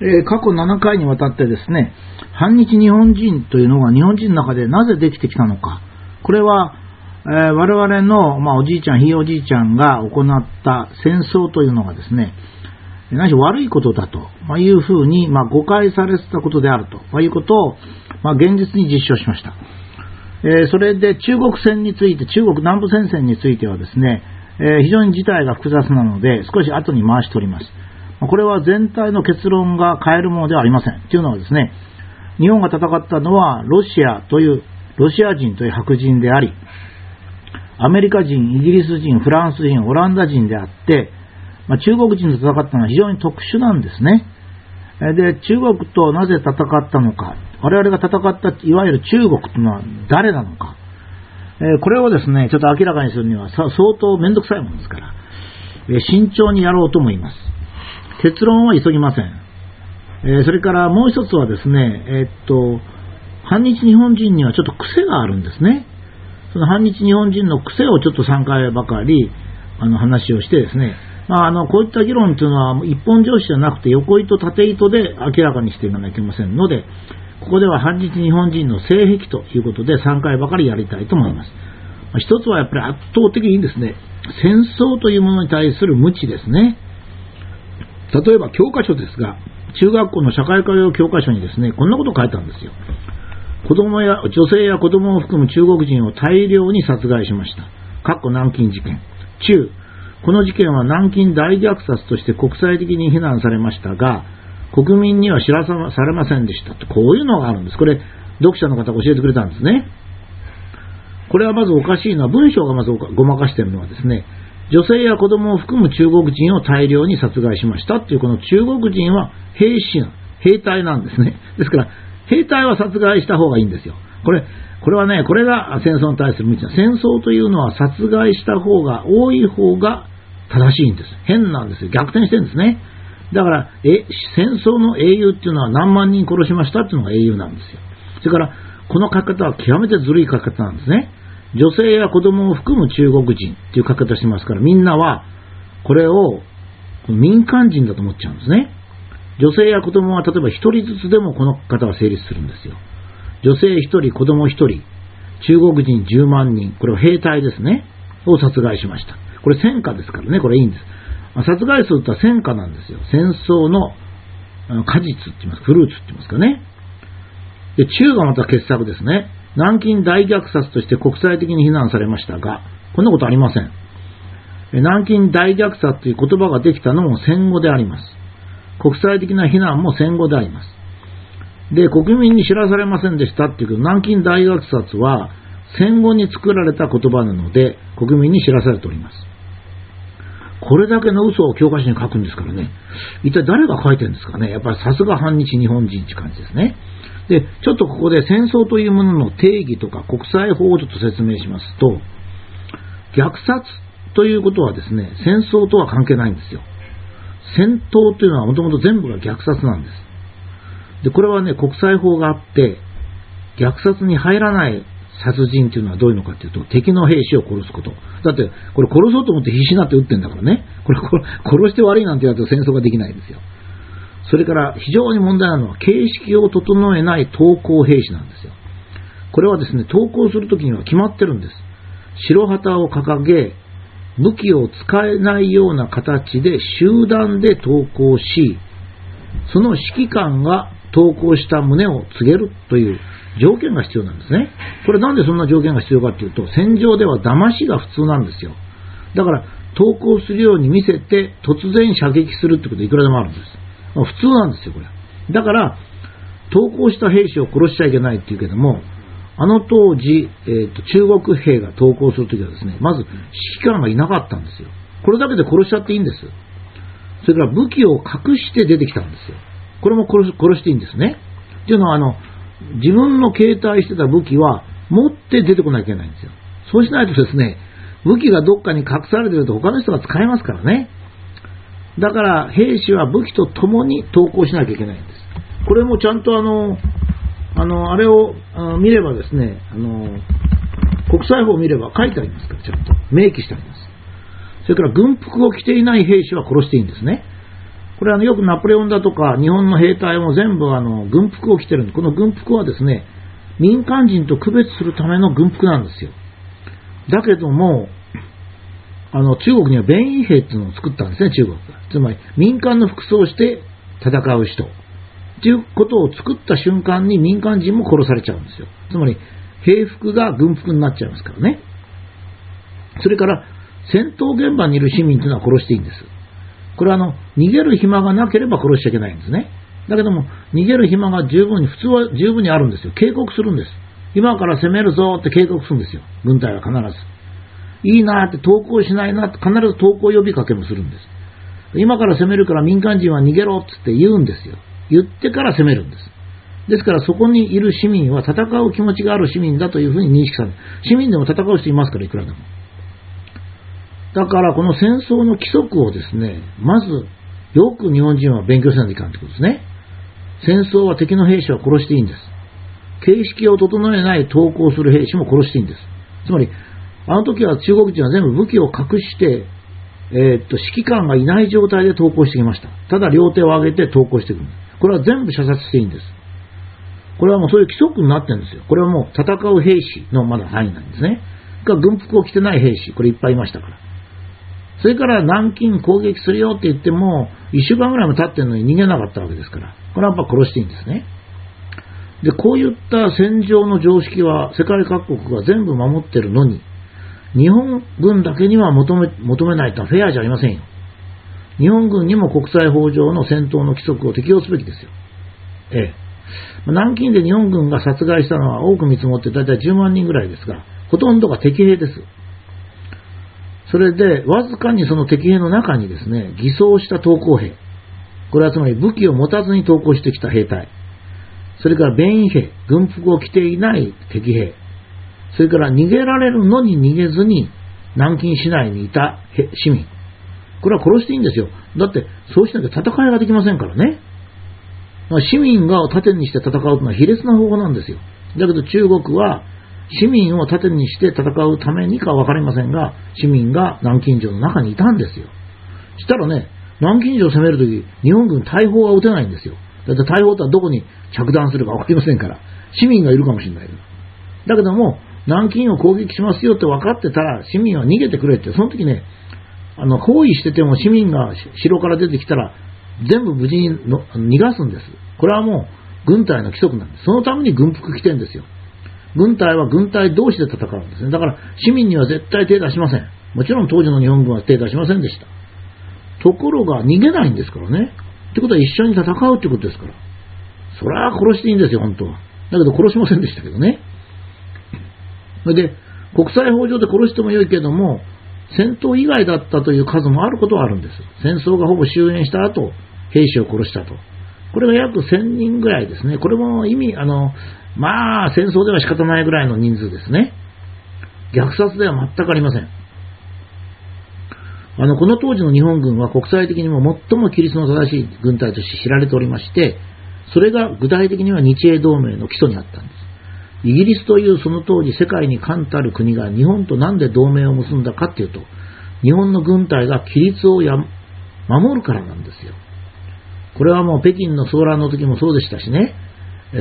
え、過去7回にわたってですね、反日日本人というのが日本人の中でなぜできてきたのか、これは、えー、我々の、まあ、おじいちゃん、ひいおじいちゃんが行った戦争というのがですね、何し悪いことだとまいうふうに、まあ、誤解されてたことであるということを、まあ、現実に実証しました。えー、それで中国戦について、中国南部戦線についてはですね、えー、非常に事態が複雑なので、少し後に回しております。これは全体の結論が変えるものではありません。というのはですね、日本が戦ったのはロシアという、ロシア人という白人であり、アメリカ人、イギリス人、フランス人、オランダ人であって、まあ、中国人と戦ったのは非常に特殊なんですね。で、中国となぜ戦ったのか、我々が戦ったいわゆる中国というのは誰なのか、えこれをですね、ちょっと明らかにするには相当めんどくさいものですから、え慎重にやろうと思います。結論は急ぎません。えそれからもう一つはですね、えっと、反日日本人にはちょっと癖があるんですね。その反日日本人の癖をちょっと3回ばかりあの話をしてですね、まあ、あのこういった議論というのは一本上司じゃなくて横糸縦糸で明らかにしていかなきゃいけませんので、ここでは反日日本人の性癖ということで3回ばかりやりたいと思います。一つはやっぱり圧倒的にですね、戦争というものに対する無知ですね。例えば教科書ですが、中学校の社会科用教科書にですね、こんなこと書いたんですよ。子供や、女性や子供を含む中国人を大量に殺害しました。かっこ南京事件。中、この事件は南京大虐殺として国際的に非難されましたが、国民には知らされませんでしたこういうのがあるんです。これ、読者の方が教えてくれたんですね。これはまずおかしいのは、文章がまずごまかしているのはですね、女性や子供を含む中国人を大量に殺害しましたっていうこの中国人は兵士、兵隊なんですね。ですから、兵隊は殺害した方がいいんですよ。これ、これはね、これが戦争に対する道戦争というのは殺害した方が多い方が正しいんです。変なんですよ。逆転してるんですね。だから、え、戦争の英雄っていうのは何万人殺しましたっていうのが英雄なんですよ。それから、この書き方は極めてずるい書き方なんですね。女性や子供を含む中国人っていう書き方してますから、みんなは、これを民間人だと思っちゃうんですね。女性や子供は例えば1人ずつでもこの方は成立するんですよ。女性1人、子供1人、中国人10万人、これは兵隊ですね、を殺害しました。これ戦果ですからね、これいいんです。殺害数っては戦果なんですよ。戦争の果実って言いますかフルーツって言いますかね。で、中がまた傑作ですね。南京大虐殺として国際的に非難されましたが、こんなことありません。南京大虐殺という言葉ができたのも戦後であります。国際的な非難も戦後であります。で、国民に知らされませんでしたっていうけど、南京大虐殺は戦後に作られた言葉なので、国民に知らされております。これだけの嘘を教科書に書くんですからね。一体誰が書いてるんですかね。やっぱりさすが反日日本人って感じですね。で、ちょっとここで戦争というものの定義とか国際法をちょっと説明しますと、虐殺ということはですね、戦争とは関係ないんですよ。戦闘というのはもともと全部が虐殺なんです。で、これはね、国際法があって、虐殺に入らない殺人というのはどういうのかというと、敵の兵士を殺すこと。だって、これ殺そうと思って必死になって撃ってんだからね。これ、殺して悪いなんてやると戦争ができないんですよ。それから非常に問題なのは形式を整えない投降兵士なんですよ。これはですね、投降するときには決まってるんです。白旗を掲げ、武器を使えないような形で集団で投降し、その指揮官が投降した旨を告げるという条件が必要なんですね。これなんでそんな条件が必要かっていうと、戦場では騙しが普通なんですよ。だから、投降するように見せて突然射撃するってこといくらでもあるんです。ま、普通なんですよ、これ。だから、投降した兵士を殺しちゃいけないっていうけども、あの当時、えーと、中国兵が投降するときはですね、まず指揮官がいなかったんですよ。これだけで殺しちゃっていいんです。それから武器を隠して出てきたんですよ。これも殺殺していいんですね。っていうのは、あの、自分の携帯してた武器は持って出てこなきゃいけないんですよ。そうしないとですね、武器がどっかに隠されてると他の人が使えますからね。だから兵士は武器と共に投降しなきゃいけないんです。これもちゃんとあの、あの、あれを見ればですね、あの、国際法を見れば書いてありますから、ちゃんと。明記してあります。それから軍服を着ていない兵士は殺していいんですね。これは、よくナポレオンだとか日本の兵隊も全部あの軍服を着てるんで、この軍服はですね、民間人と区別するための軍服なんですよ。だけども、あの中国には便衣兵っていうのを作ったんですね、中国が。つまり民間の服装をして戦う人。ということを作った瞬間に民間人も殺されちゃうんですよ。つまり兵服が軍服になっちゃいますからね。それから戦闘現場にいる市民というのは殺していいんです。これはあの逃げる暇がなければ殺しちゃいけないんですね。だけども逃げる暇が十分に、普通は十分にあるんですよ。警告するんです。今から攻めるぞって警告するんですよ。軍隊は必ず。いいなって投降しないなって必ず投降呼びかけもするんです。今から攻めるから民間人は逃げろっつって言うんですよ。言ってから攻めるんです。ですからそこにいる市民は戦う気持ちがある市民だというふうに認識される。市民でも戦う人いますから、いくらでも。だからこの戦争の規則をですね、まずよく日本人は勉強しないといかんということですね。戦争は敵の兵士は殺していいんです。形式を整えない投降する兵士も殺していいんです。つまり、あの時は中国人は全部武器を隠して、えー、っと、指揮官がいない状態で投降してきました。ただ両手を上げて投降してくる。これは全部射殺していいんです。これはもうそういう規則になってるんですよ。これはもう戦う兵士のまだ範囲なんですね。が軍服を着てない兵士、これいっぱいいましたから。それから南京攻撃するよって言っても、1週間ぐらいも経ってるのに逃げなかったわけですから。これはやっぱ殺していいんですね。で、こういった戦場の常識は世界各国が全部守ってるのに、日本軍だけには求め求めないとはフェアじゃありませんよ。日本軍にも国際法上の戦闘の規則を適用すべきですよ。ええ。南京で日本軍が殺害したのは多く見積もって大体10万人ぐらいですが、ほとんどが敵兵です。それで、わずかにその敵兵の中にですね、偽装した投降兵。これはつまり武器を持たずに投降してきた兵隊。それから便衣兵、軍服を着ていない敵兵。それから逃げられるのに逃げずに南京市内にいた市民。これは殺していいんですよ。だって、そうしなきゃ戦いができませんからね。市民が盾にして戦うというのは卑劣な方法なんですよ。だけど中国は市民を盾にして戦うためにか分かりませんが、市民が南京城の中にいたんですよ。したらね、南京城を攻めるとき、日本軍大砲は撃てないんですよ。だって大砲ってどこに着弾するか分かりませんから、市民がいるかもしれないだけども、南京を攻撃しますよって分かってたら、市民は逃げてくれって、その時ね、あの、包囲してても市民が城から出てきたら、全部無事にの逃がすんです。これはもう軍隊の規則なんです。そのために軍服着てんですよ。軍隊は軍隊同士で戦うんですね。だから市民には絶対手出しません。もちろん当時の日本軍は手出しませんでした。ところが逃げないんですからね。ってことは一緒に戦うってことですから。それは殺していいんですよ、本当は。だけど殺しませんでしたけどね。それで、国際法上で殺してもよいけども、戦闘以外だったという数もあることはあるんです。戦争がほぼ終焉した後、兵士を殺したと。これが約1000人ぐらいですね。これも意味、あの、まあ、戦争では仕方ないぐらいの人数ですね。虐殺では全くありません。あの、この当時の日本軍は国際的にも最も規律の正しい軍隊として知られておりまして、それが具体的には日英同盟の基礎にあったんです。イギリスというその当時世界に冠たる国が日本と何で同盟を結んだかっていうと、日本の軍隊が規律をや守るからなんですよ。これはもう北京の騒乱の時もそうでしたしね、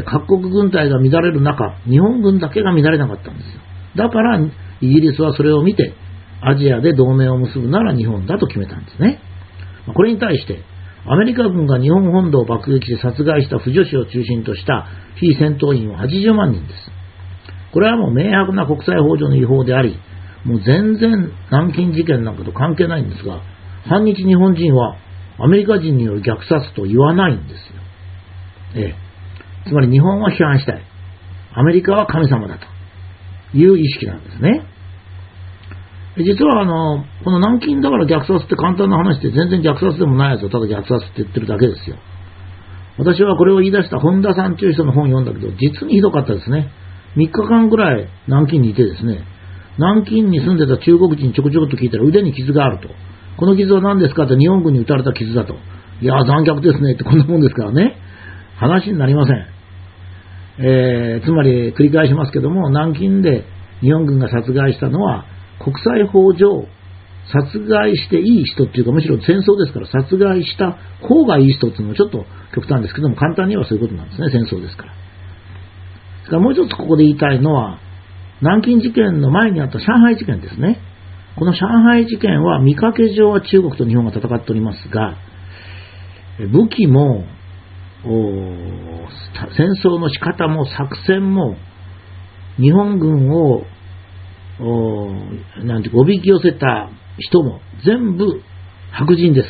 各国軍隊が乱れる中、日本軍だけが乱れなかったんですよ。だからイギリスはそれを見て、アジアで同盟を結ぶなら日本だと決めたんですね。これに対して、アメリカ軍が日本本土を爆撃して殺害した婦女子を中心とした非戦闘員は80万人です。これはもう明白な国際法上の違法であり、もう全然南京事件なんかと関係ないんですが、反日日本人はアメリカ人による虐殺と言わないんですよ。ええ。つまり日本は批判したい。アメリカは神様だという意識なんですね。実はあの、この南京だから虐殺って簡単な話で全然虐殺でもないやつをただ虐殺って言ってるだけですよ。私はこれを言い出した本田さんという人の本を読んだけど、実にひどかったですね。3日間ぐらい南京にいてですね、南京に住んでた中国人にちょこちょこと聞いたら腕に傷があると。この傷は何ですかって日本軍に撃たれた傷だと。いや、残虐ですねってこんなもんですからね。話になりません。えー、つまり繰り返しますけども、南京で日本軍が殺害したのは国際法上、殺害していい人っていうか、むしろ戦争ですから殺害した方がいい人っていうのはちょっと極端ですけども、簡単にはそういうことなんですね、戦争ですから。それからもう一つここで言いたいのは、南京事件の前にあった上海事件ですね。この上海事件は見かけ上は中国と日本が戦っておりますが、武器も、戦争の仕方も作戦も、日本軍を、なんて、おびき寄せた人も全部白人です。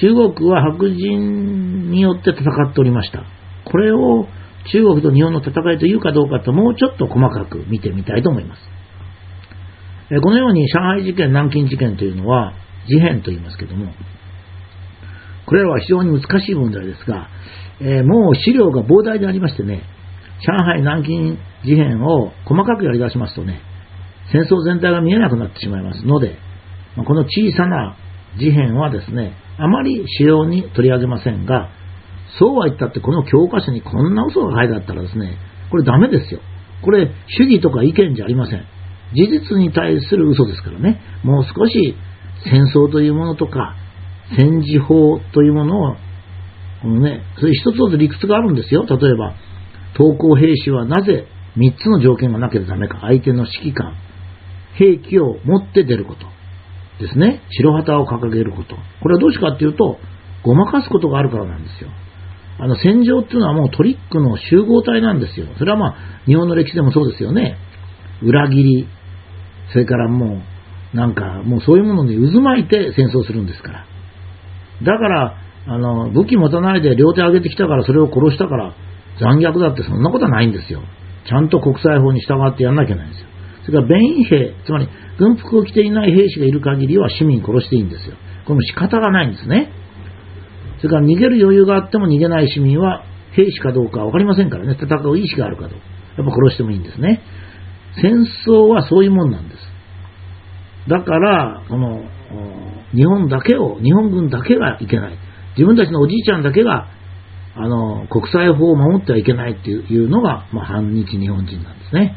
中国は白人によって戦っておりました。これを中国と日本の戦いというかどうかともうちょっと細かく見てみたいと思います。このように上海事件、南京事件というのは事変と言いますけども、これらは非常に難しい問題ですが、え、もう資料が膨大でありましてね、上海、南京事変を細かくやり出しますとね、戦争全体が見えなくなってしまいますので、この小さな事変はですね、あまり主要に取り上げませんが、そうは言ったってこの教科書にこんな嘘が書いてあったらですね、これダメですよ。これ主義とか意見じゃありません。事実に対する嘘ですからね、もう少し戦争というものとか、戦時法というものを、このね、そういう一つ一つ理屈があるんですよ。例えば、投降兵士はなぜ3つの条件がなければダメか。相手の指揮官、兵器を持って出ること。ですね。白旗を掲げること。これはどうしてかっていうと、ごまかすことがあるからなんですよ。あの戦場っていうのはもうトリックの集合体なんですよ。それはまあ日本の歴史でもそうですよね。裏切り、それからもうなんかもうそういうものに渦巻いて戦争するんですから。だから、あの武器持たないで両手上げてきたからそれを殺したから残虐だってそんなことはないんですよ。ちゃんと国際法に従ってやんなきゃいけないんですよ。それから弁員兵、つまり軍服を着ていない兵士がいる限りは市民殺していいんですよ。この仕方がないんですね。それから逃げる余裕があっても逃げない市民は兵士かどうか分かりませんからね、戦う意思があるかどうか。やっぱ殺してもいいんですね。戦争はそういうもんなんです。だから、この、日本だけを、日本軍だけがいけない。自分たちのおじいちゃんだけが、あの、国際法を守ってはいけないっていうのが、まあ、反日日本人なんですね。